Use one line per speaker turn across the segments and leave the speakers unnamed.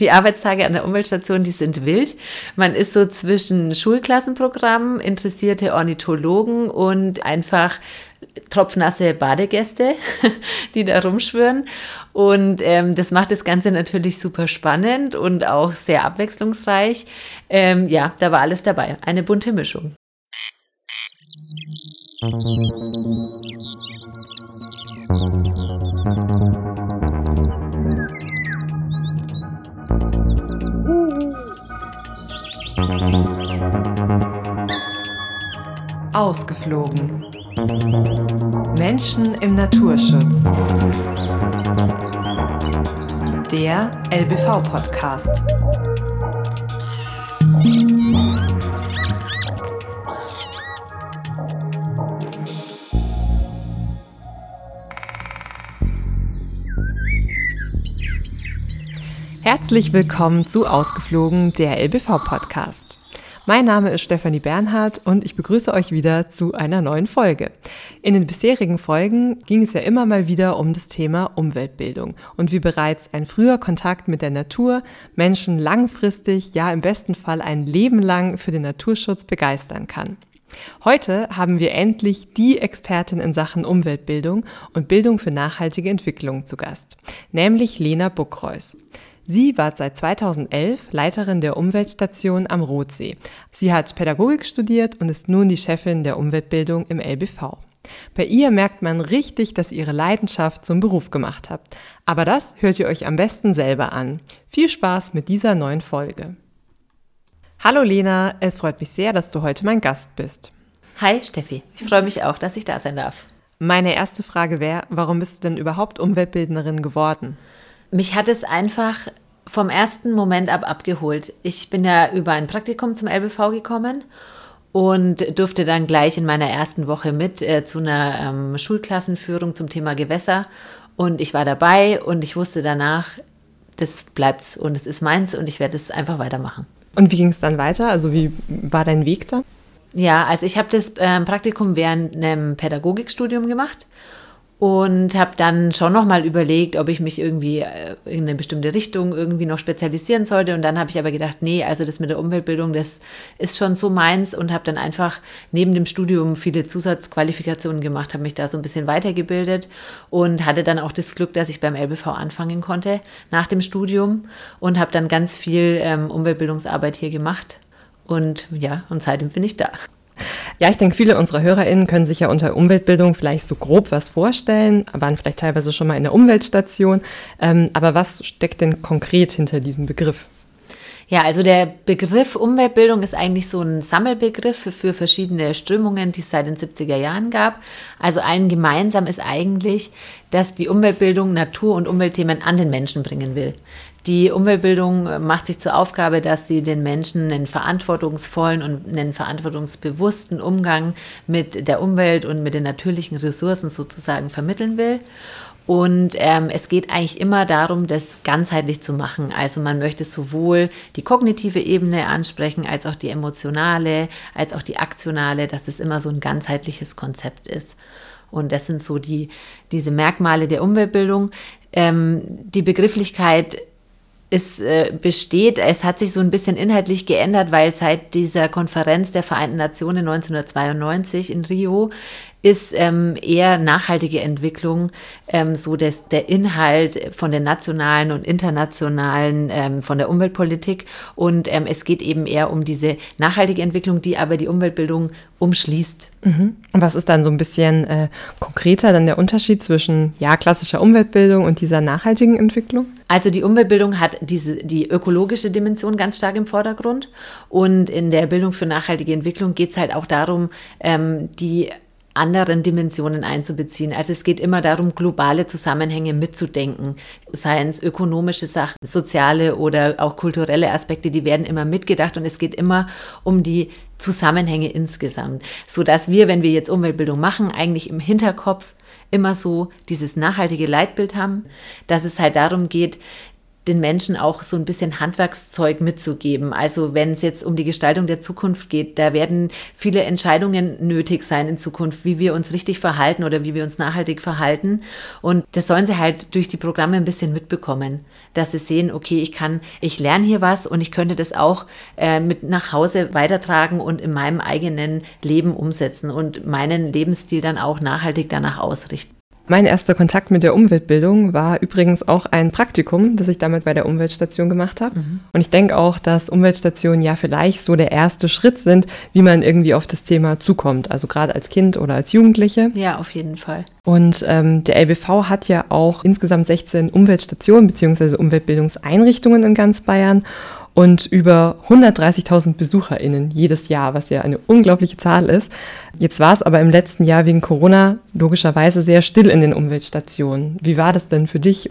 Die Arbeitstage an der Umweltstation, die sind wild. Man ist so zwischen Schulklassenprogrammen, interessierte Ornithologen und einfach tropfnasse Badegäste, die da rumschwören. Und ähm, das macht das Ganze natürlich super spannend und auch sehr abwechslungsreich. Ähm, ja, da war alles dabei. Eine bunte Mischung.
Ausgeflogen. Menschen im Naturschutz. Der LBV-Podcast. Herzlich willkommen zu Ausgeflogen, der LBV-Podcast. Mein Name ist Stefanie Bernhardt und ich begrüße euch wieder zu einer neuen Folge. In den bisherigen Folgen ging es ja immer mal wieder um das Thema Umweltbildung und wie bereits ein früher Kontakt mit der Natur Menschen langfristig, ja im besten Fall ein Leben lang für den Naturschutz begeistern kann. Heute haben wir endlich die Expertin in Sachen Umweltbildung und Bildung für nachhaltige Entwicklung zu Gast, nämlich Lena Buckreus. Sie war seit 2011 Leiterin der Umweltstation am Rotsee. Sie hat Pädagogik studiert und ist nun die Chefin der Umweltbildung im LBV. Bei ihr merkt man richtig, dass ihr ihre Leidenschaft zum Beruf gemacht habt. Aber das hört ihr euch am besten selber an. Viel Spaß mit dieser neuen Folge. Hallo Lena, es freut mich sehr, dass du heute mein Gast bist.
Hi Steffi, ich freue mich auch, dass ich da sein darf.
Meine erste Frage wäre, warum bist du denn überhaupt Umweltbildnerin geworden?
Mich hat es einfach vom ersten Moment ab abgeholt. Ich bin ja über ein Praktikum zum LBV gekommen und durfte dann gleich in meiner ersten Woche mit äh, zu einer ähm, Schulklassenführung zum Thema Gewässer. Und ich war dabei und ich wusste danach, das bleibt's und es ist meins und ich werde es einfach weitermachen.
Und wie ging es dann weiter? Also wie war dein Weg dann?
Ja, also ich habe das ähm, Praktikum während einem Pädagogikstudium gemacht und habe dann schon noch mal überlegt, ob ich mich irgendwie äh, in eine bestimmte Richtung irgendwie noch spezialisieren sollte. Und dann habe ich aber gedacht, nee, also das mit der Umweltbildung, das ist schon so meins und habe dann einfach neben dem Studium viele Zusatzqualifikationen gemacht, habe mich da so ein bisschen weitergebildet und hatte dann auch das Glück, dass ich beim LBV anfangen konnte nach dem Studium und habe dann ganz viel ähm, Umweltbildungsarbeit hier gemacht. Und ja, und seitdem bin ich da.
Ja, ich denke, viele unserer HörerInnen können sich ja unter Umweltbildung vielleicht so grob was vorstellen, waren vielleicht teilweise schon mal in der Umweltstation. Ähm, aber was steckt denn konkret hinter diesem Begriff?
Ja, also der Begriff Umweltbildung ist eigentlich so ein Sammelbegriff für verschiedene Strömungen, die es seit den 70er Jahren gab. Also allen gemeinsam ist eigentlich, dass die Umweltbildung Natur- und Umweltthemen an den Menschen bringen will. Die Umweltbildung macht sich zur Aufgabe, dass sie den Menschen einen verantwortungsvollen und einen verantwortungsbewussten Umgang mit der Umwelt und mit den natürlichen Ressourcen sozusagen vermitteln will. Und ähm, es geht eigentlich immer darum, das ganzheitlich zu machen. Also man möchte sowohl die kognitive Ebene ansprechen, als auch die emotionale, als auch die aktionale, dass es immer so ein ganzheitliches Konzept ist. Und das sind so die, diese Merkmale der Umweltbildung. Ähm, die Begrifflichkeit es äh, besteht, es hat sich so ein bisschen inhaltlich geändert, weil seit dieser Konferenz der Vereinten Nationen 1992 in Rio ist ähm, eher nachhaltige Entwicklung ähm, so dass der Inhalt von den nationalen und internationalen, ähm, von der Umweltpolitik. Und ähm, es geht eben eher um diese nachhaltige Entwicklung, die aber die Umweltbildung umschließt.
Mhm. Und was ist dann so ein bisschen äh, konkreter dann der Unterschied zwischen ja, klassischer Umweltbildung und dieser nachhaltigen Entwicklung?
Also die Umweltbildung hat diese, die ökologische Dimension ganz stark im Vordergrund. Und in der Bildung für nachhaltige Entwicklung geht es halt auch darum, ähm, die anderen Dimensionen einzubeziehen. Also es geht immer darum, globale Zusammenhänge mitzudenken, seien es ökonomische Sachen, soziale oder auch kulturelle Aspekte, die werden immer mitgedacht und es geht immer um die Zusammenhänge insgesamt, so dass wir, wenn wir jetzt Umweltbildung machen, eigentlich im Hinterkopf immer so dieses nachhaltige Leitbild haben, dass es halt darum geht, den Menschen auch so ein bisschen Handwerkszeug mitzugeben. Also wenn es jetzt um die Gestaltung der Zukunft geht, da werden viele Entscheidungen nötig sein in Zukunft, wie wir uns richtig verhalten oder wie wir uns nachhaltig verhalten. Und das sollen sie halt durch die Programme ein bisschen mitbekommen, dass sie sehen, okay, ich kann, ich lerne hier was und ich könnte das auch äh, mit nach Hause weitertragen und in meinem eigenen Leben umsetzen und meinen Lebensstil dann auch nachhaltig danach ausrichten.
Mein erster Kontakt mit der Umweltbildung war übrigens auch ein Praktikum, das ich damals bei der Umweltstation gemacht habe. Mhm. Und ich denke auch, dass Umweltstationen ja vielleicht so der erste Schritt sind, wie man irgendwie auf das Thema zukommt. Also gerade als Kind oder als Jugendliche.
Ja, auf jeden Fall.
Und ähm, der LBV hat ja auch insgesamt 16 Umweltstationen bzw. Umweltbildungseinrichtungen in ganz Bayern und über 130.000 BesucherInnen jedes Jahr, was ja eine unglaubliche Zahl ist. Jetzt war es aber im letzten Jahr wegen Corona logischerweise sehr still in den Umweltstationen. Wie war das denn für dich?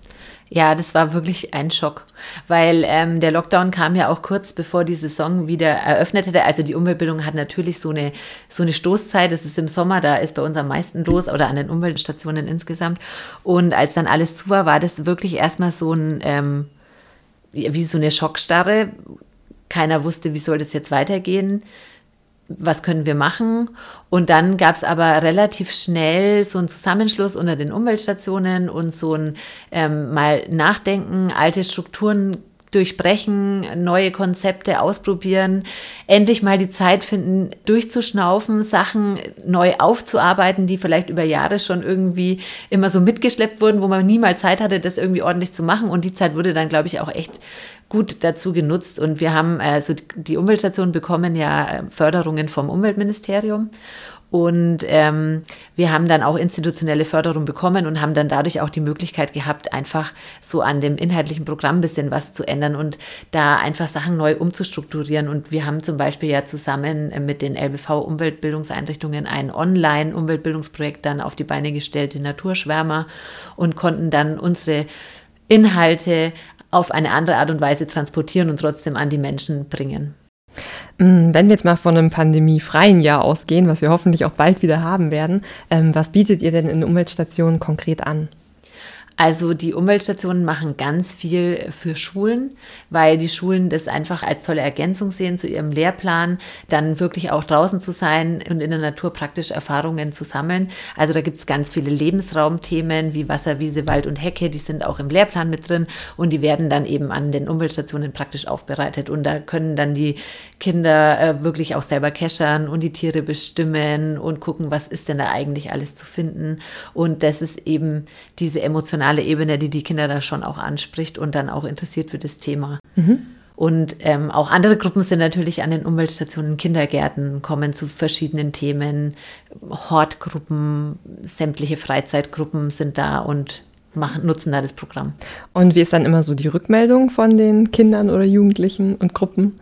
Ja, das war wirklich ein Schock, weil ähm, der Lockdown kam ja auch kurz bevor die Saison wieder eröffnet hätte. Also die Umweltbildung hat natürlich so eine, so eine Stoßzeit, das ist im Sommer, da ist bei uns am meisten los oder an den Umweltstationen insgesamt. Und als dann alles zu war, war das wirklich erstmal so ein ähm, wie so eine Schockstarre. Keiner wusste, wie soll das jetzt weitergehen. Was können wir machen? Und dann gab es aber relativ schnell so einen Zusammenschluss unter den Umweltstationen und so ein ähm, mal Nachdenken, alte Strukturen durchbrechen, neue Konzepte ausprobieren, endlich mal die Zeit finden, durchzuschnaufen, Sachen neu aufzuarbeiten, die vielleicht über Jahre schon irgendwie immer so mitgeschleppt wurden, wo man nie mal Zeit hatte, das irgendwie ordentlich zu machen. Und die Zeit wurde dann, glaube ich, auch echt gut dazu genutzt. Und wir haben, also die Umweltstationen bekommen ja Förderungen vom Umweltministerium. Und ähm, wir haben dann auch institutionelle Förderung bekommen und haben dann dadurch auch die Möglichkeit gehabt, einfach so an dem inhaltlichen Programm ein bisschen was zu ändern und da einfach Sachen neu umzustrukturieren. Und wir haben zum Beispiel ja zusammen mit den LBV Umweltbildungseinrichtungen ein Online-Umweltbildungsprojekt dann auf die Beine gestellt, den Naturschwärmer, und konnten dann unsere Inhalte auf eine andere Art und Weise transportieren und trotzdem an die Menschen bringen.
Mm, wenn wir jetzt mal von einem pandemiefreien Jahr ausgehen, was wir hoffentlich auch bald wieder haben werden, ähm, was bietet ihr denn in Umweltstationen konkret an?
Also die Umweltstationen machen ganz viel für Schulen, weil die Schulen das einfach als tolle Ergänzung sehen zu ihrem Lehrplan, dann wirklich auch draußen zu sein und in der Natur praktisch Erfahrungen zu sammeln. Also da gibt es ganz viele Lebensraumthemen wie Wasser, Wiese, Wald und Hecke, die sind auch im Lehrplan mit drin und die werden dann eben an den Umweltstationen praktisch aufbereitet. Und da können dann die Kinder äh, wirklich auch selber keschern und die Tiere bestimmen und gucken, was ist denn da eigentlich alles zu finden. Und das ist eben diese emotionale Ebene, die die Kinder da schon auch anspricht und dann auch interessiert für das Thema. Mhm. Und ähm, auch andere Gruppen sind natürlich an den Umweltstationen, Kindergärten, kommen zu verschiedenen Themen. Hortgruppen, sämtliche Freizeitgruppen sind da und machen, nutzen da das Programm.
Und wie ist dann immer so die Rückmeldung von den Kindern oder Jugendlichen und Gruppen?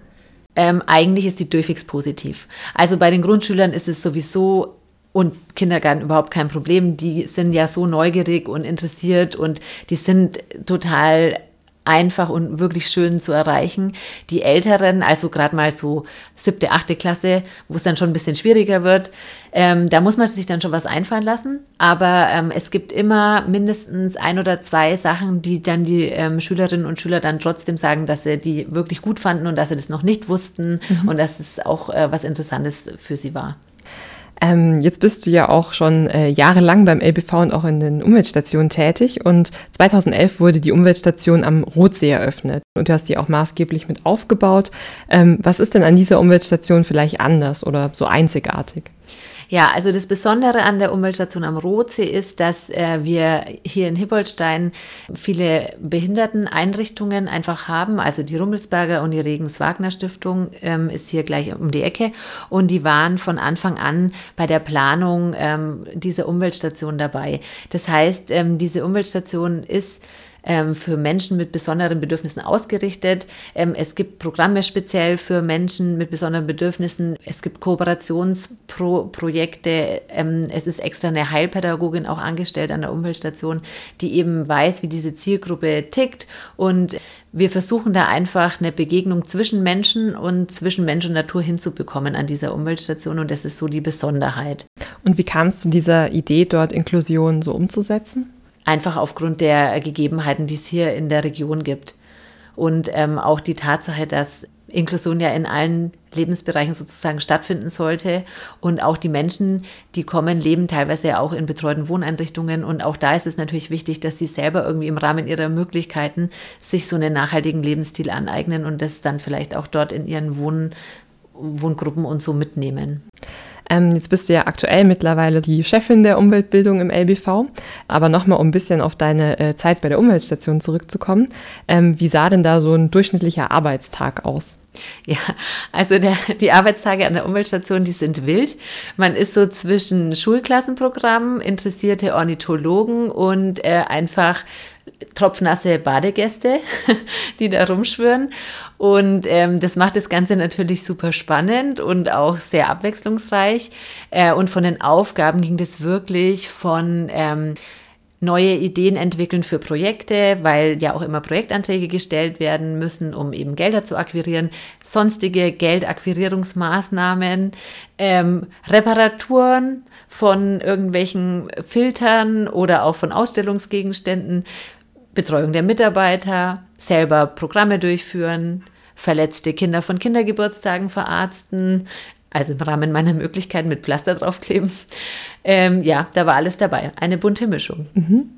Ähm, eigentlich ist sie durchwegs positiv. Also bei den Grundschülern ist es sowieso und Kindergarten überhaupt kein Problem. Die sind ja so neugierig und interessiert und die sind total einfach und wirklich schön zu erreichen. Die Älteren, also gerade mal so siebte, achte Klasse, wo es dann schon ein bisschen schwieriger wird, ähm, da muss man sich dann schon was einfallen lassen. Aber ähm, es gibt immer mindestens ein oder zwei Sachen, die dann die ähm, Schülerinnen und Schüler dann trotzdem sagen, dass sie die wirklich gut fanden und dass sie das noch nicht wussten mhm. und dass es auch äh, was Interessantes für sie war.
Ähm, jetzt bist du ja auch schon äh, jahrelang beim LBV und auch in den Umweltstationen tätig und 2011 wurde die Umweltstation am Rotsee eröffnet und du hast die auch maßgeblich mit aufgebaut. Ähm, was ist denn an dieser Umweltstation vielleicht anders oder so einzigartig?
Ja, also das Besondere an der Umweltstation am Rotsee ist, dass äh, wir hier in Hippoldstein viele Behinderteneinrichtungen einfach haben. Also die Rummelsberger und die Regens-Wagner-Stiftung ähm, ist hier gleich um die Ecke. Und die waren von Anfang an bei der Planung ähm, dieser Umweltstation dabei. Das heißt, ähm, diese Umweltstation ist ähm, für Menschen mit besonderen Bedürfnissen ausgerichtet. Ähm, es gibt Programme speziell für Menschen mit besonderen Bedürfnissen. Es gibt Kooperationsprojekte. Ähm, es ist extra eine Heilpädagogin auch angestellt an der Umweltstation, die eben weiß, wie diese Zielgruppe tickt und wir versuchen da einfach eine Begegnung zwischen Menschen und zwischen Mensch und Natur hinzubekommen an dieser Umweltstation und das ist so die Besonderheit.
Und wie kam es zu dieser Idee, dort Inklusion so umzusetzen?
Einfach aufgrund der Gegebenheiten, die es hier in der Region gibt. Und ähm, auch die Tatsache, dass Inklusion ja in allen Lebensbereichen sozusagen stattfinden sollte. Und auch die Menschen, die kommen, leben teilweise ja auch in betreuten Wohneinrichtungen. Und auch da ist es natürlich wichtig, dass sie selber irgendwie im Rahmen ihrer Möglichkeiten sich so einen nachhaltigen Lebensstil aneignen und das dann vielleicht auch dort in ihren Wohn Wohngruppen und so mitnehmen.
Ähm, jetzt bist du ja aktuell mittlerweile die Chefin der Umweltbildung im LBV. Aber nochmal, um ein bisschen auf deine äh, Zeit bei der Umweltstation zurückzukommen. Ähm, wie sah denn da so ein durchschnittlicher Arbeitstag aus?
Ja, also der, die Arbeitstage an der Umweltstation, die sind wild. Man ist so zwischen Schulklassenprogrammen, interessierte Ornithologen und äh, einfach tropfnasse Badegäste, die da rumschwören. Und ähm, das macht das Ganze natürlich super spannend und auch sehr abwechslungsreich. Äh, und von den Aufgaben ging das wirklich von ähm, neue Ideen entwickeln für Projekte, weil ja auch immer Projektanträge gestellt werden müssen, um eben Gelder zu akquirieren, sonstige Geldakquirierungsmaßnahmen, ähm, Reparaturen von irgendwelchen Filtern oder auch von Ausstellungsgegenständen, Betreuung der Mitarbeiter, selber Programme durchführen, verletzte Kinder von Kindergeburtstagen verarzten, also im Rahmen meiner Möglichkeiten mit Pflaster draufkleben. Ähm, ja, da war alles dabei. Eine bunte Mischung.
Mhm.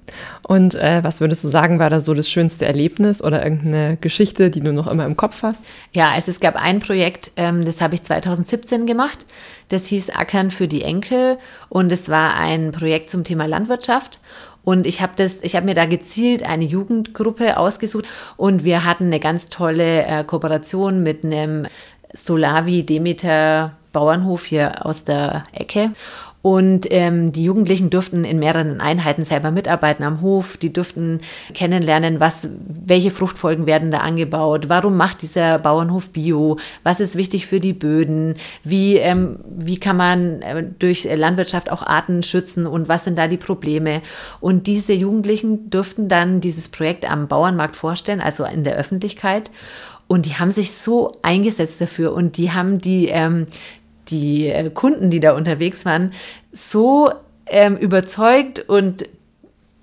Und äh, was würdest du sagen, war da so das schönste Erlebnis oder irgendeine Geschichte, die du noch immer im Kopf hast?
Ja, also es gab ein Projekt, ähm, das habe ich 2017 gemacht. Das hieß Ackern für die Enkel und es war ein Projekt zum Thema Landwirtschaft. Und ich habe das, ich habe mir da gezielt eine Jugendgruppe ausgesucht und wir hatten eine ganz tolle äh, Kooperation mit einem Solavi Demeter Bauernhof hier aus der Ecke. Und ähm, die Jugendlichen durften in mehreren Einheiten selber mitarbeiten am Hof. Die durften kennenlernen, was, welche Fruchtfolgen werden da angebaut, warum macht dieser Bauernhof Bio, was ist wichtig für die Böden, wie, ähm, wie kann man äh, durch Landwirtschaft auch Arten schützen und was sind da die Probleme. Und diese Jugendlichen durften dann dieses Projekt am Bauernmarkt vorstellen, also in der Öffentlichkeit. Und die haben sich so eingesetzt dafür und die haben die, ähm, die äh, Kunden, die da unterwegs waren, so ähm, überzeugt und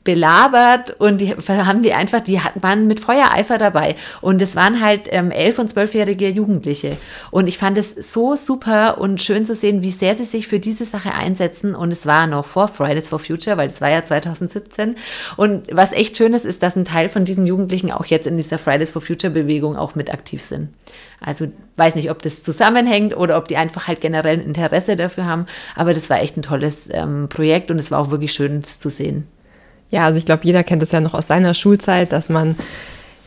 belabert und die haben die einfach, die waren mit Feuereifer dabei. Und es waren halt ähm, elf- und zwölfjährige Jugendliche. Und ich fand es so super und schön zu sehen, wie sehr sie sich für diese Sache einsetzen. Und es war noch vor Fridays for Future, weil es war ja 2017. Und was echt schön ist, ist, dass ein Teil von diesen Jugendlichen auch jetzt in dieser Fridays for Future Bewegung auch mit aktiv sind. Also weiß nicht, ob das zusammenhängt oder ob die einfach halt generell ein Interesse dafür haben. Aber das war echt ein tolles ähm, Projekt und es war auch wirklich schön, das zu sehen.
Ja, also ich glaube, jeder kennt das ja noch aus seiner Schulzeit, dass man,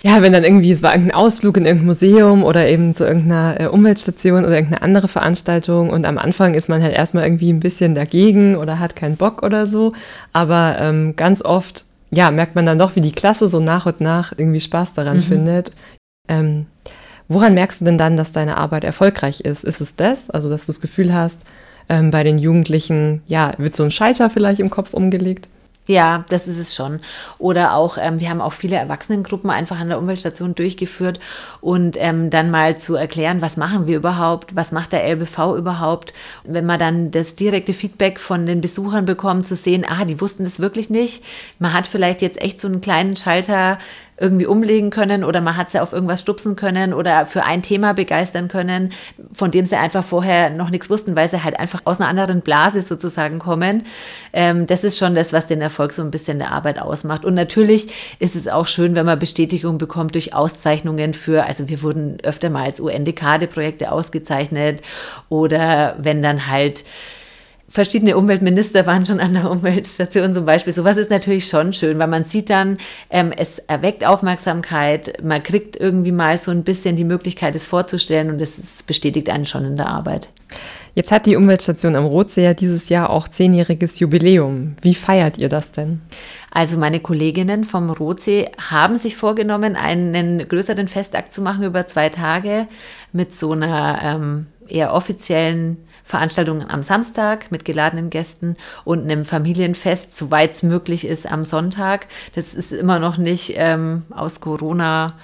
ja, wenn dann irgendwie, es war irgendein Ausflug in irgendein Museum oder eben zu irgendeiner äh, Umweltstation oder irgendeine andere Veranstaltung und am Anfang ist man halt erstmal irgendwie ein bisschen dagegen oder hat keinen Bock oder so, aber ähm, ganz oft, ja, merkt man dann doch, wie die Klasse so nach und nach irgendwie Spaß daran mhm. findet. Ähm, woran merkst du denn dann, dass deine Arbeit erfolgreich ist? Ist es das, also dass du das Gefühl hast, ähm, bei den Jugendlichen, ja, wird so ein Schalter vielleicht im Kopf umgelegt?
Ja, das ist es schon. Oder auch, ähm, wir haben auch viele Erwachsenengruppen einfach an der Umweltstation durchgeführt und ähm, dann mal zu erklären, was machen wir überhaupt, was macht der LBV überhaupt. Wenn man dann das direkte Feedback von den Besuchern bekommt, zu sehen, ah, die wussten das wirklich nicht. Man hat vielleicht jetzt echt so einen kleinen Schalter irgendwie umlegen können oder man hat sie auf irgendwas stupsen können oder für ein Thema begeistern können, von dem sie einfach vorher noch nichts wussten, weil sie halt einfach aus einer anderen Blase sozusagen kommen. Ähm, das ist schon das, was den Erfolg so ein bisschen der Arbeit ausmacht. Und natürlich ist es auch schön, wenn man Bestätigung bekommt durch Auszeichnungen für, also wir wurden öfter mal als UN-Dekade-Projekte ausgezeichnet oder wenn dann halt verschiedene Umweltminister waren schon an der Umweltstation zum Beispiel. Sowas ist natürlich schon schön, weil man sieht dann, ähm, es erweckt Aufmerksamkeit, man kriegt irgendwie mal so ein bisschen die Möglichkeit, es vorzustellen und es bestätigt einen schon in der Arbeit.
Jetzt hat die Umweltstation am Rotsee ja dieses Jahr auch zehnjähriges Jubiläum. Wie feiert ihr das denn?
Also meine Kolleginnen vom Rotsee haben sich vorgenommen, einen größeren Festakt zu machen über zwei Tage mit so einer ähm, eher offiziellen Veranstaltungen am Samstag mit geladenen Gästen und einem Familienfest, soweit es möglich ist, am Sonntag. Das ist immer noch nicht ähm, aus Corona.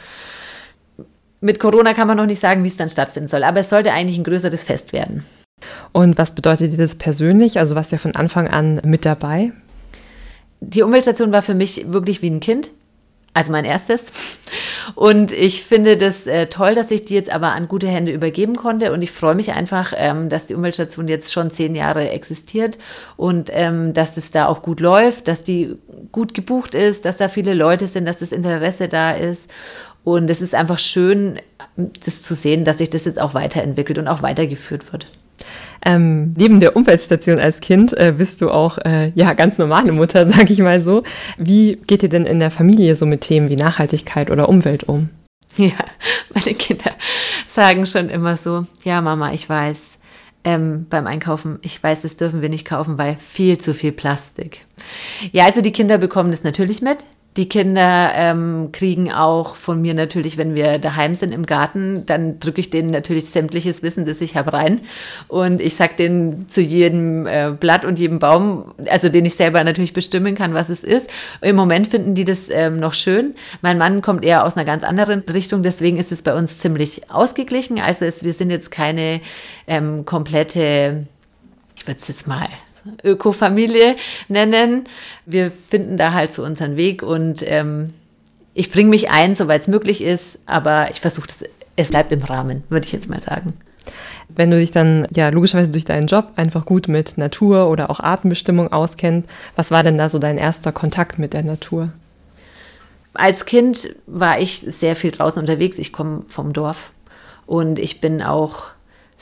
Mit Corona kann man noch nicht sagen, wie es dann stattfinden soll, aber es sollte eigentlich ein größeres Fest werden.
Und was bedeutet dir das persönlich? Also warst du ja von Anfang an mit dabei?
Die Umweltstation war für mich wirklich wie ein Kind, also mein erstes. Und ich finde das äh, toll, dass ich die jetzt aber an gute Hände übergeben konnte. Und ich freue mich einfach, ähm, dass die Umweltstation jetzt schon zehn Jahre existiert und ähm, dass es da auch gut läuft, dass die gut gebucht ist, dass da viele Leute sind, dass das Interesse da ist. Und es ist einfach schön, das zu sehen, dass sich das jetzt auch weiterentwickelt und auch weitergeführt wird.
Ähm, neben der Umweltstation als Kind äh, bist du auch äh, ja ganz normale Mutter, sag ich mal so. Wie geht ihr denn in der Familie so mit Themen wie Nachhaltigkeit oder Umwelt um?
Ja, meine Kinder sagen schon immer so, ja Mama, ich weiß, ähm, beim Einkaufen, ich weiß, das dürfen wir nicht kaufen, weil viel zu viel Plastik. Ja, also die Kinder bekommen das natürlich mit. Die Kinder ähm, kriegen auch von mir natürlich, wenn wir daheim sind im Garten, dann drücke ich denen natürlich sämtliches Wissen, das ich habe, rein. Und ich sage denen zu jedem äh, Blatt und jedem Baum, also den ich selber natürlich bestimmen kann, was es ist. Im Moment finden die das ähm, noch schön. Mein Mann kommt eher aus einer ganz anderen Richtung, deswegen ist es bei uns ziemlich ausgeglichen. Also es, wir sind jetzt keine ähm, komplette, ich würde es jetzt mal Ökofamilie nennen. Wir finden da halt so unseren Weg und ähm, ich bringe mich ein, soweit es möglich ist, aber ich versuche das, es bleibt im Rahmen, würde ich jetzt mal sagen.
Wenn du dich dann ja logischerweise durch deinen Job einfach gut mit Natur oder auch Artenbestimmung auskennst, was war denn da so dein erster Kontakt mit der Natur?
Als Kind war ich sehr viel draußen unterwegs. Ich komme vom Dorf und ich bin auch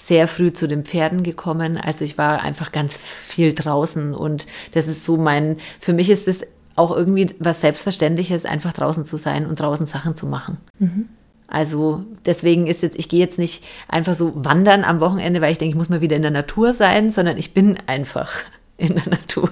sehr früh zu den Pferden gekommen. Also ich war einfach ganz viel draußen und das ist so mein, für mich ist es auch irgendwie was Selbstverständliches, einfach draußen zu sein und draußen Sachen zu machen. Mhm. Also deswegen ist jetzt, ich gehe jetzt nicht einfach so wandern am Wochenende, weil ich denke, ich muss mal wieder in der Natur sein, sondern ich bin einfach in der Natur.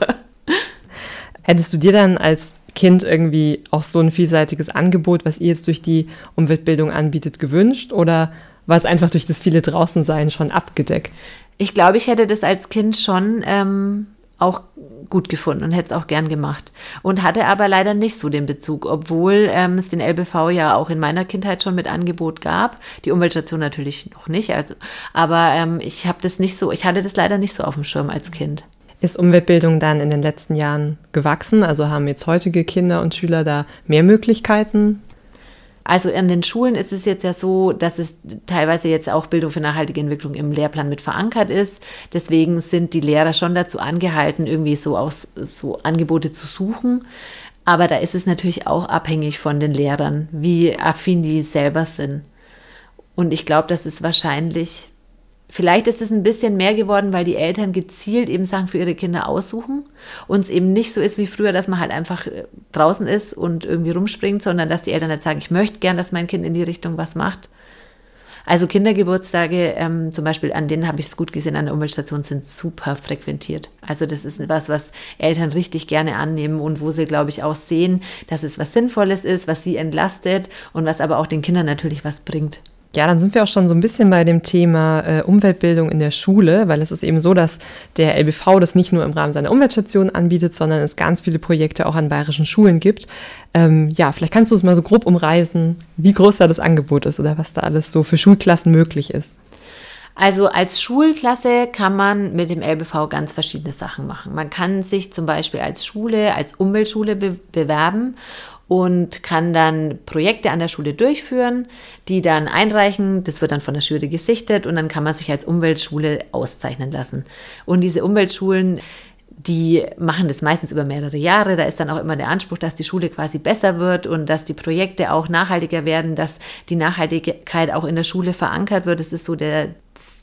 Hättest du dir dann als Kind irgendwie auch so ein vielseitiges Angebot, was ihr jetzt durch die Umweltbildung anbietet, gewünscht? Oder war es einfach durch das viele Draußensein schon abgedeckt.
Ich glaube, ich hätte das als Kind schon ähm, auch gut gefunden und hätte es auch gern gemacht. Und hatte aber leider nicht so den Bezug, obwohl ähm, es den LBV ja auch in meiner Kindheit schon mit Angebot gab. Die Umweltstation natürlich noch nicht. Also, aber ähm, ich habe das nicht so, ich hatte das leider nicht so auf dem Schirm als Kind.
Ist Umweltbildung dann in den letzten Jahren gewachsen? Also haben jetzt heutige Kinder und Schüler da mehr Möglichkeiten?
Also an den Schulen ist es jetzt ja so, dass es teilweise jetzt auch Bildung für nachhaltige Entwicklung im Lehrplan mit verankert ist. Deswegen sind die Lehrer schon dazu angehalten, irgendwie so aus so Angebote zu suchen. Aber da ist es natürlich auch abhängig von den Lehrern, wie affin die selber sind. Und ich glaube, dass es wahrscheinlich Vielleicht ist es ein bisschen mehr geworden, weil die Eltern gezielt eben Sachen für ihre Kinder aussuchen und es eben nicht so ist wie früher, dass man halt einfach äh, draußen ist und irgendwie rumspringt, sondern dass die Eltern halt sagen, ich möchte gern, dass mein Kind in die Richtung was macht. Also Kindergeburtstage, ähm, zum Beispiel, an denen habe ich es gut gesehen, an der Umweltstation sind super frequentiert. Also das ist was, was Eltern richtig gerne annehmen und wo sie, glaube ich, auch sehen, dass es was Sinnvolles ist, was sie entlastet und was aber auch den Kindern natürlich was bringt.
Ja, dann sind wir auch schon so ein bisschen bei dem Thema äh, Umweltbildung in der Schule, weil es ist eben so, dass der LBV das nicht nur im Rahmen seiner Umweltstation anbietet, sondern es ganz viele Projekte auch an bayerischen Schulen gibt. Ähm, ja, vielleicht kannst du es mal so grob umreißen, wie groß da das Angebot ist oder was da alles so für Schulklassen möglich ist.
Also als Schulklasse kann man mit dem LBV ganz verschiedene Sachen machen. Man kann sich zum Beispiel als Schule, als Umweltschule be bewerben und kann dann Projekte an der Schule durchführen, die dann einreichen. Das wird dann von der Jury gesichtet und dann kann man sich als Umweltschule auszeichnen lassen. Und diese Umweltschulen, die machen das meistens über mehrere Jahre. Da ist dann auch immer der Anspruch, dass die Schule quasi besser wird und dass die Projekte auch nachhaltiger werden, dass die Nachhaltigkeit auch in der Schule verankert wird. Das ist so der,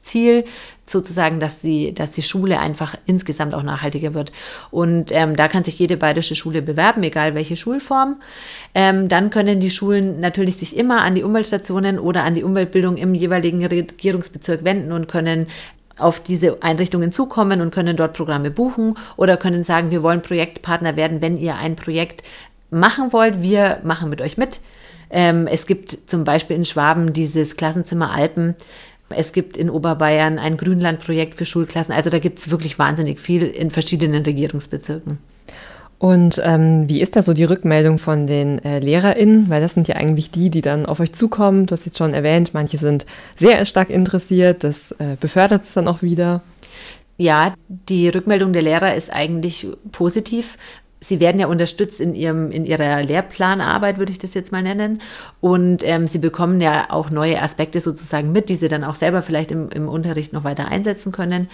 Ziel, sozusagen, dass die, dass die Schule einfach insgesamt auch nachhaltiger wird. Und ähm, da kann sich jede bayerische Schule bewerben, egal welche Schulform. Ähm, dann können die Schulen natürlich sich immer an die Umweltstationen oder an die Umweltbildung im jeweiligen Regierungsbezirk wenden und können auf diese Einrichtungen zukommen und können dort Programme buchen oder können sagen, wir wollen Projektpartner werden, wenn ihr ein Projekt machen wollt. Wir machen mit euch mit. Ähm, es gibt zum Beispiel in Schwaben dieses Klassenzimmer Alpen, es gibt in Oberbayern ein Grünlandprojekt für Schulklassen. Also da gibt es wirklich wahnsinnig viel in verschiedenen Regierungsbezirken.
Und ähm, wie ist da so die Rückmeldung von den äh, LehrerInnen? Weil das sind ja eigentlich die, die dann auf euch zukommen. Du hast jetzt schon erwähnt, manche sind sehr stark interessiert. Das äh, befördert es dann auch wieder.
Ja, die Rückmeldung der Lehrer ist eigentlich positiv, sie werden ja unterstützt in, ihrem, in ihrer Lehrplanarbeit, würde ich das jetzt mal nennen. Und ähm, sie bekommen ja auch neue Aspekte sozusagen mit, die sie dann auch selber vielleicht im, im Unterricht noch weiter einsetzen können.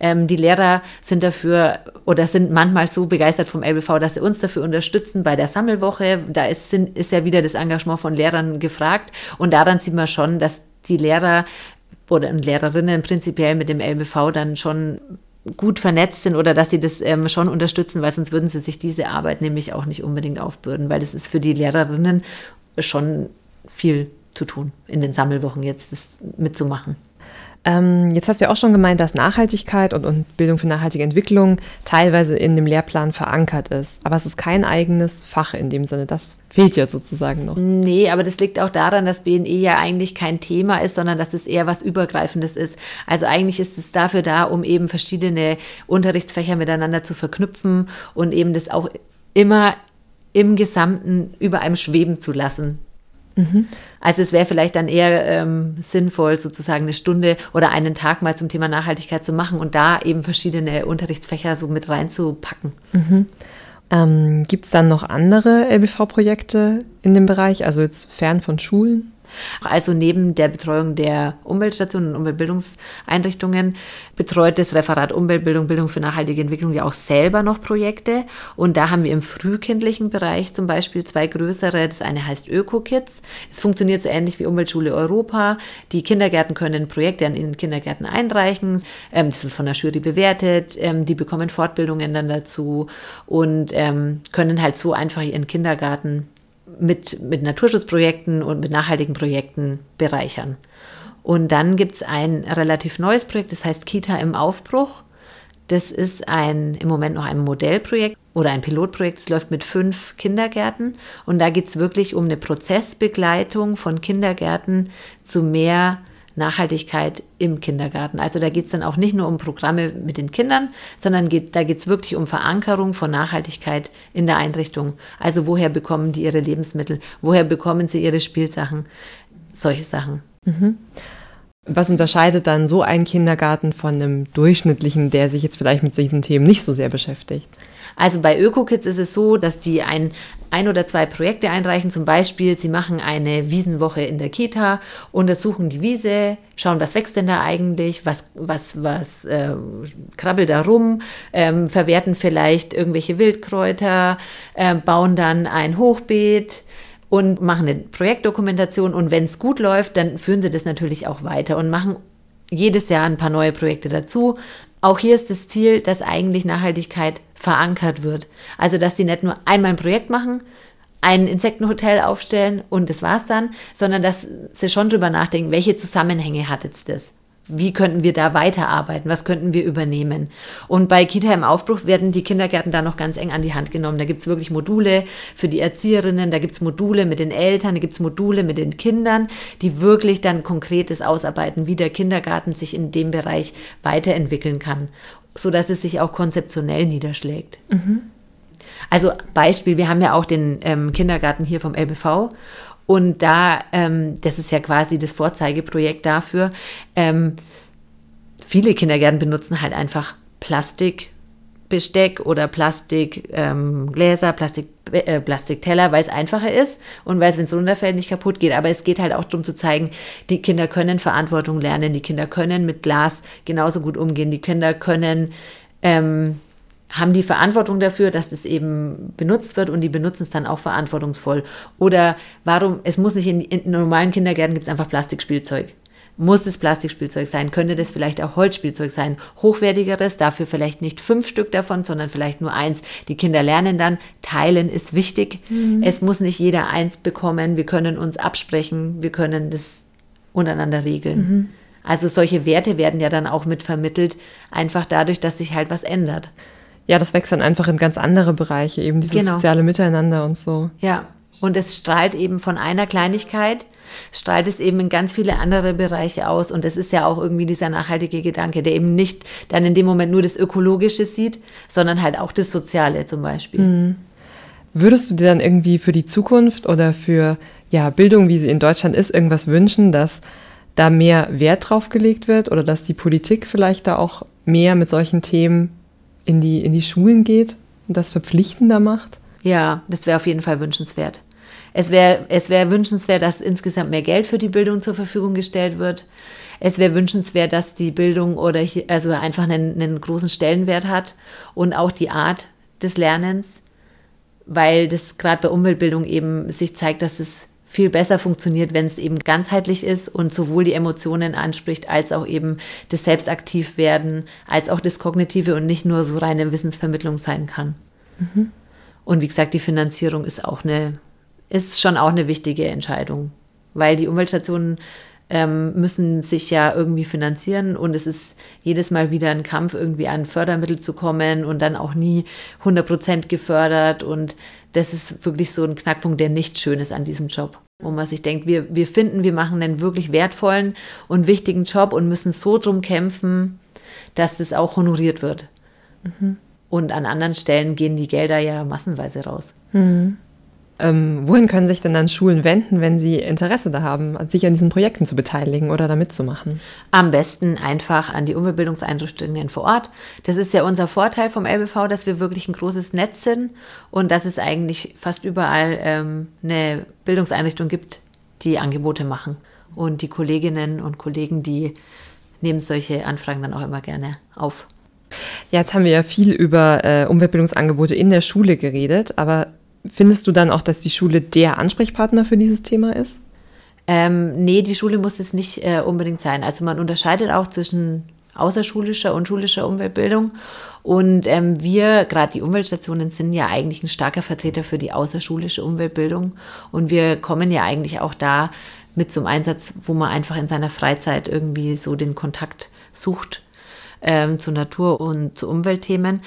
Ähm, die Lehrer sind dafür oder sind manchmal so begeistert vom LBV, dass sie uns dafür unterstützen bei der Sammelwoche. Da ist, sind, ist ja wieder das Engagement von Lehrern gefragt. Und daran sieht man schon, dass die Lehrer oder Lehrerinnen prinzipiell mit dem LBV dann schon gut vernetzt sind oder dass sie das ähm, schon unterstützen, weil sonst würden sie sich diese Arbeit nämlich auch nicht unbedingt aufbürden, weil das ist für die Lehrerinnen schon viel zu tun, in den Sammelwochen jetzt das mitzumachen.
Ähm, jetzt hast du ja auch schon gemeint, dass Nachhaltigkeit und, und, Bildung für nachhaltige Entwicklung teilweise in dem Lehrplan verankert ist. Aber es ist kein eigenes Fach in dem Sinne. Das fehlt ja sozusagen noch.
Nee, aber das liegt auch daran, dass BNE ja eigentlich kein Thema ist, sondern dass es eher was Übergreifendes ist. Also eigentlich ist es dafür da, um eben verschiedene Unterrichtsfächer miteinander zu verknüpfen und eben das auch immer im Gesamten über einem schweben zu lassen. Mhm. Also es wäre vielleicht dann eher ähm, sinnvoll, sozusagen eine Stunde oder einen Tag mal zum Thema Nachhaltigkeit zu machen und da eben verschiedene Unterrichtsfächer so mit reinzupacken.
Mhm. Ähm, Gibt es dann noch andere LBV-Projekte in dem Bereich, also jetzt fern von Schulen?
Also neben der Betreuung der Umweltstationen und Umweltbildungseinrichtungen betreut das Referat Umweltbildung, Bildung für nachhaltige Entwicklung ja auch selber noch Projekte. Und da haben wir im frühkindlichen Bereich zum Beispiel zwei größere. Das eine heißt Öko-Kids. Es funktioniert so ähnlich wie Umweltschule Europa. Die Kindergärten können Projekte an ihren Kindergärten einreichen. Ähm, das wird von der Jury bewertet. Ähm, die bekommen Fortbildungen dann dazu und ähm, können halt so einfach ihren Kindergarten mit, mit Naturschutzprojekten und mit nachhaltigen Projekten bereichern. Und dann gibt es ein relativ neues Projekt, das heißt Kita im Aufbruch. Das ist ein im Moment noch ein Modellprojekt oder ein Pilotprojekt. Es läuft mit fünf Kindergärten und da geht es wirklich um eine Prozessbegleitung von Kindergärten zu mehr Nachhaltigkeit im Kindergarten. Also da geht es dann auch nicht nur um Programme mit den Kindern, sondern geht, da geht es wirklich um Verankerung von Nachhaltigkeit in der Einrichtung. Also woher bekommen die ihre Lebensmittel? Woher bekommen sie ihre Spielsachen? Solche Sachen. Mhm.
Was unterscheidet dann so ein Kindergarten von einem durchschnittlichen, der sich jetzt vielleicht mit diesen Themen nicht so sehr beschäftigt?
Also bei ÖkoKids ist es so, dass die ein, ein oder zwei Projekte einreichen. Zum Beispiel, sie machen eine Wiesenwoche in der Kita, untersuchen die Wiese, schauen, was wächst denn da eigentlich, was, was, was äh, krabbelt da rum, ähm, verwerten vielleicht irgendwelche Wildkräuter, äh, bauen dann ein Hochbeet und machen eine Projektdokumentation. Und wenn es gut läuft, dann führen sie das natürlich auch weiter und machen jedes Jahr ein paar neue Projekte dazu. Auch hier ist das Ziel, dass eigentlich Nachhaltigkeit verankert wird. Also, dass sie nicht nur einmal ein Projekt machen, ein Insektenhotel aufstellen und das war's dann, sondern dass sie schon drüber nachdenken, welche Zusammenhänge hat jetzt das? Wie könnten wir da weiterarbeiten? Was könnten wir übernehmen? Und bei Kita im Aufbruch werden die Kindergärten da noch ganz eng an die Hand genommen. Da gibt es wirklich Module für die Erzieherinnen, da gibt es Module mit den Eltern, da gibt es Module mit den Kindern, die wirklich dann konkretes ausarbeiten, wie der Kindergarten sich in dem Bereich weiterentwickeln kann, sodass es sich auch konzeptionell niederschlägt. Mhm. Also Beispiel, wir haben ja auch den ähm, Kindergarten hier vom LBV und da, ähm, das ist ja quasi das Vorzeigeprojekt dafür, ähm, viele Kindergärten benutzen halt einfach Plastikbesteck oder Plastikgläser, ähm, Plastik, äh, Plastikteller, weil es einfacher ist und weil es, wenn es runterfällt, nicht kaputt geht. Aber es geht halt auch darum zu zeigen, die Kinder können Verantwortung lernen, die Kinder können mit Glas genauso gut umgehen, die Kinder können ähm, haben die Verantwortung dafür, dass es eben benutzt wird und die benutzen es dann auch verantwortungsvoll. Oder warum, es muss nicht in, in normalen Kindergärten gibt es einfach Plastikspielzeug. Muss es Plastikspielzeug sein? Könnte das vielleicht auch Holzspielzeug sein? Hochwertigeres, dafür vielleicht nicht fünf Stück davon, sondern vielleicht nur eins. Die Kinder lernen dann, teilen ist wichtig. Mhm. Es muss nicht jeder eins bekommen. Wir können uns absprechen, wir können das untereinander regeln. Mhm. Also solche Werte werden ja dann auch mit vermittelt, einfach dadurch, dass sich halt was ändert
ja, das wächst dann einfach in ganz andere Bereiche, eben dieses genau. soziale Miteinander und so.
Ja, und es strahlt eben von einer Kleinigkeit, strahlt es eben in ganz viele andere Bereiche aus. Und das ist ja auch irgendwie dieser nachhaltige Gedanke, der eben nicht dann in dem Moment nur das Ökologische sieht, sondern halt auch das Soziale zum Beispiel. Mhm.
Würdest du dir dann irgendwie für die Zukunft oder für ja, Bildung, wie sie in Deutschland ist, irgendwas wünschen, dass da mehr Wert drauf gelegt wird oder dass die Politik vielleicht da auch mehr mit solchen Themen in die, in die Schulen geht? und das verpflichtender macht?
Ja, das wäre auf jeden Fall wünschenswert. Es wäre es wär wünschenswert, dass insgesamt mehr Geld für die Bildung zur Verfügung gestellt wird. Es wäre wünschenswert, dass die Bildung oder hier, also einfach einen, einen großen Stellenwert hat und auch die Art des Lernens, weil das gerade bei Umweltbildung eben sich zeigt, dass es viel besser funktioniert, wenn es eben ganzheitlich ist und sowohl die Emotionen anspricht, als auch eben das Selbstaktivwerden, als auch das Kognitive und nicht nur so reine Wissensvermittlung sein kann. Mhm. Und wie gesagt, die Finanzierung ist auch eine, ist schon auch eine wichtige Entscheidung, weil die Umweltstationen ähm, müssen sich ja irgendwie finanzieren und es ist jedes Mal wieder ein Kampf, irgendwie an Fördermittel zu kommen und dann auch nie 100 Prozent gefördert und das ist wirklich so ein Knackpunkt, der nicht schön ist an diesem Job. Wo man sich denkt, wir, wir finden, wir machen einen wirklich wertvollen und wichtigen Job und müssen so drum kämpfen, dass das auch honoriert wird. Mhm. Und an anderen Stellen gehen die Gelder ja massenweise raus. Mhm.
Ähm, wohin können sich denn dann Schulen wenden, wenn sie Interesse da haben, sich an diesen Projekten zu beteiligen oder da mitzumachen?
Am besten einfach an die Umweltbildungseinrichtungen vor Ort. Das ist ja unser Vorteil vom LBV, dass wir wirklich ein großes Netz sind und dass es eigentlich fast überall ähm, eine Bildungseinrichtung gibt, die Angebote machen. Und die Kolleginnen und Kollegen, die nehmen solche Anfragen dann auch immer gerne auf.
Ja, jetzt haben wir ja viel über äh, Umweltbildungsangebote in der Schule geredet, aber Findest du dann auch, dass die Schule der Ansprechpartner für dieses Thema ist?
Ähm, nee, die Schule muss es nicht äh, unbedingt sein. Also man unterscheidet auch zwischen außerschulischer und schulischer Umweltbildung. Und ähm, wir, gerade die Umweltstationen, sind ja eigentlich ein starker Vertreter für die außerschulische Umweltbildung. Und wir kommen ja eigentlich auch da mit zum Einsatz, wo man einfach in seiner Freizeit irgendwie so den Kontakt sucht ähm, zu Natur- und zu Umweltthemen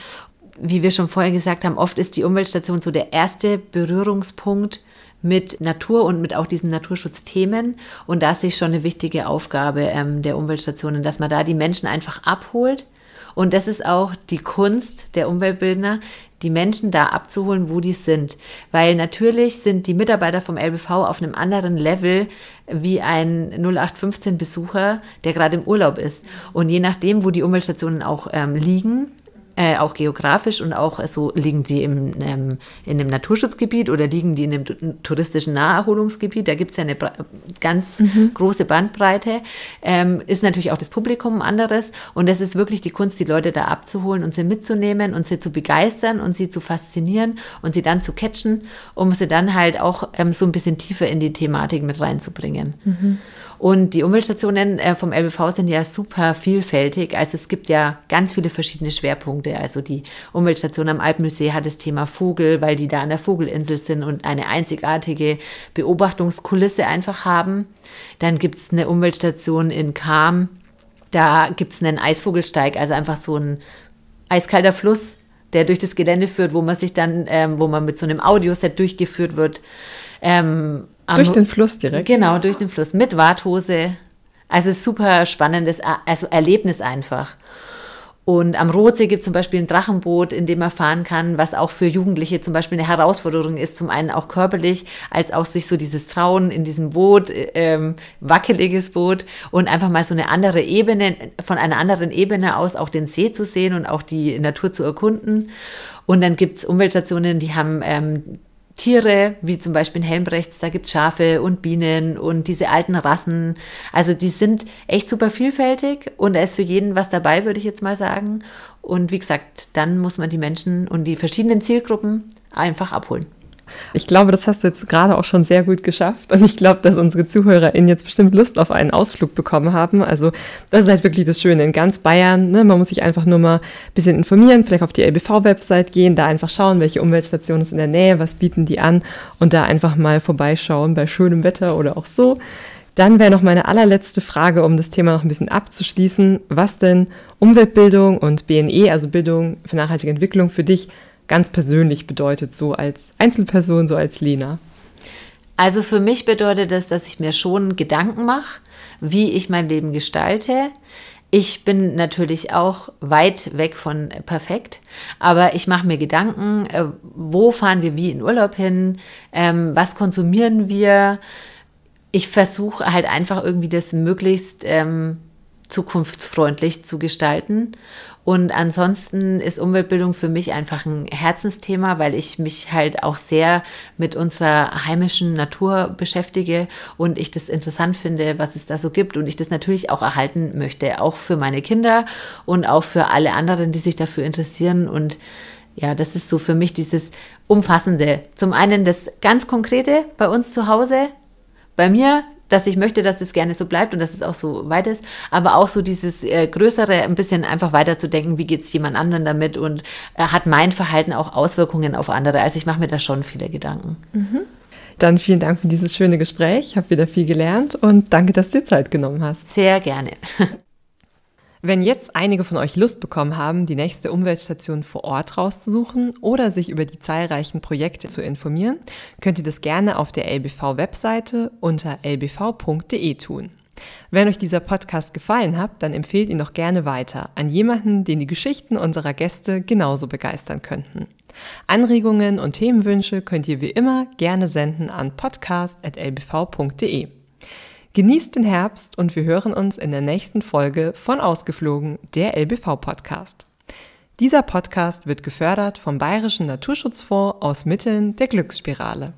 wie wir schon vorher gesagt haben, oft ist die Umweltstation so der erste Berührungspunkt mit Natur und mit auch diesen Naturschutzthemen. Und da sehe ich schon eine wichtige Aufgabe ähm, der Umweltstationen, dass man da die Menschen einfach abholt. Und das ist auch die Kunst der Umweltbildner, die Menschen da abzuholen, wo die sind. Weil natürlich sind die Mitarbeiter vom LBV auf einem anderen Level wie ein 0815-Besucher, der gerade im Urlaub ist. Und je nachdem, wo die Umweltstationen auch ähm, liegen, äh, auch geografisch und auch so liegen die im, ähm, in einem Naturschutzgebiet oder liegen die in einem touristischen Naherholungsgebiet. Da gibt es ja eine ganz mhm. große Bandbreite. Ähm, ist natürlich auch das Publikum anderes und es ist wirklich die Kunst, die Leute da abzuholen und sie mitzunehmen und sie zu begeistern und sie zu faszinieren und sie dann zu catchen, um sie dann halt auch ähm, so ein bisschen tiefer in die Thematik mit reinzubringen. Mhm. Und die Umweltstationen äh, vom LBV sind ja super vielfältig. Also es gibt ja ganz viele verschiedene Schwerpunkte. Also die Umweltstation am Alpensee hat das Thema Vogel, weil die da an der Vogelinsel sind und eine einzigartige Beobachtungskulisse einfach haben. Dann gibt es eine Umweltstation in Kam. Da gibt es einen Eisvogelsteig, also einfach so ein eiskalter Fluss, der durch das Gelände führt, wo man sich dann, ähm, wo man mit so einem Audioset durchgeführt wird.
Ähm, durch den Fluss direkt?
Genau, durch den Fluss mit Warthose. Also super spannendes also Erlebnis einfach. Und am Rotsee gibt es zum Beispiel ein Drachenboot, in dem man fahren kann, was auch für Jugendliche zum Beispiel eine Herausforderung ist. Zum einen auch körperlich, als auch sich so dieses Trauen in diesem Boot, ähm, wackeliges Boot und einfach mal so eine andere Ebene, von einer anderen Ebene aus auch den See zu sehen und auch die Natur zu erkunden. Und dann gibt es Umweltstationen, die haben ähm, Tiere, wie zum Beispiel in Helmbrechts, da gibt es Schafe und Bienen und diese alten Rassen. Also die sind echt super vielfältig und da ist für jeden was dabei, würde ich jetzt mal sagen. Und wie gesagt, dann muss man die Menschen und die verschiedenen Zielgruppen einfach abholen.
Ich glaube, das hast du jetzt gerade auch schon sehr gut geschafft. Und ich glaube, dass unsere ZuhörerInnen jetzt bestimmt Lust auf einen Ausflug bekommen haben. Also, das ist halt wirklich das Schöne in ganz Bayern. Ne? Man muss sich einfach nur mal ein bisschen informieren, vielleicht auf die LBV-Website gehen, da einfach schauen, welche Umweltstation ist in der Nähe, was bieten die an und da einfach mal vorbeischauen bei schönem Wetter oder auch so. Dann wäre noch meine allerletzte Frage, um das Thema noch ein bisschen abzuschließen. Was denn Umweltbildung und BNE, also Bildung für nachhaltige Entwicklung, für dich ganz persönlich bedeutet, so als Einzelperson, so als Lena?
Also für mich bedeutet das, dass ich mir schon Gedanken mache, wie ich mein Leben gestalte. Ich bin natürlich auch weit weg von perfekt, aber ich mache mir Gedanken, äh, wo fahren wir wie in Urlaub hin, ähm, was konsumieren wir. Ich versuche halt einfach irgendwie das möglichst ähm, zukunftsfreundlich zu gestalten. Und ansonsten ist Umweltbildung für mich einfach ein Herzensthema, weil ich mich halt auch sehr mit unserer heimischen Natur beschäftige und ich das interessant finde, was es da so gibt und ich das natürlich auch erhalten möchte, auch für meine Kinder und auch für alle anderen, die sich dafür interessieren und ja, das ist so für mich dieses Umfassende. Zum einen das ganz Konkrete bei uns zu Hause, bei mir dass ich möchte, dass es gerne so bleibt und dass es auch so weit ist, aber auch so dieses äh, Größere, ein bisschen einfach weiterzudenken, wie geht es jemand anderen damit und äh, hat mein Verhalten auch Auswirkungen auf andere. Also ich mache mir da schon viele Gedanken.
Mhm. Dann vielen Dank für dieses schöne Gespräch. Ich habe wieder viel gelernt und danke, dass du dir Zeit genommen hast.
Sehr gerne.
Wenn jetzt einige von euch Lust bekommen haben, die nächste Umweltstation vor Ort rauszusuchen oder sich über die zahlreichen Projekte zu informieren, könnt ihr das gerne auf der LBV-Webseite unter lbv.de tun. Wenn euch dieser Podcast gefallen hat, dann empfehlt ihn doch gerne weiter an jemanden, den die Geschichten unserer Gäste genauso begeistern könnten. Anregungen und Themenwünsche könnt ihr wie immer gerne senden an podcast.lbv.de. Genießt den Herbst und wir hören uns in der nächsten Folge von Ausgeflogen, der LBV-Podcast. Dieser Podcast wird gefördert vom Bayerischen Naturschutzfonds aus Mitteln der Glücksspirale.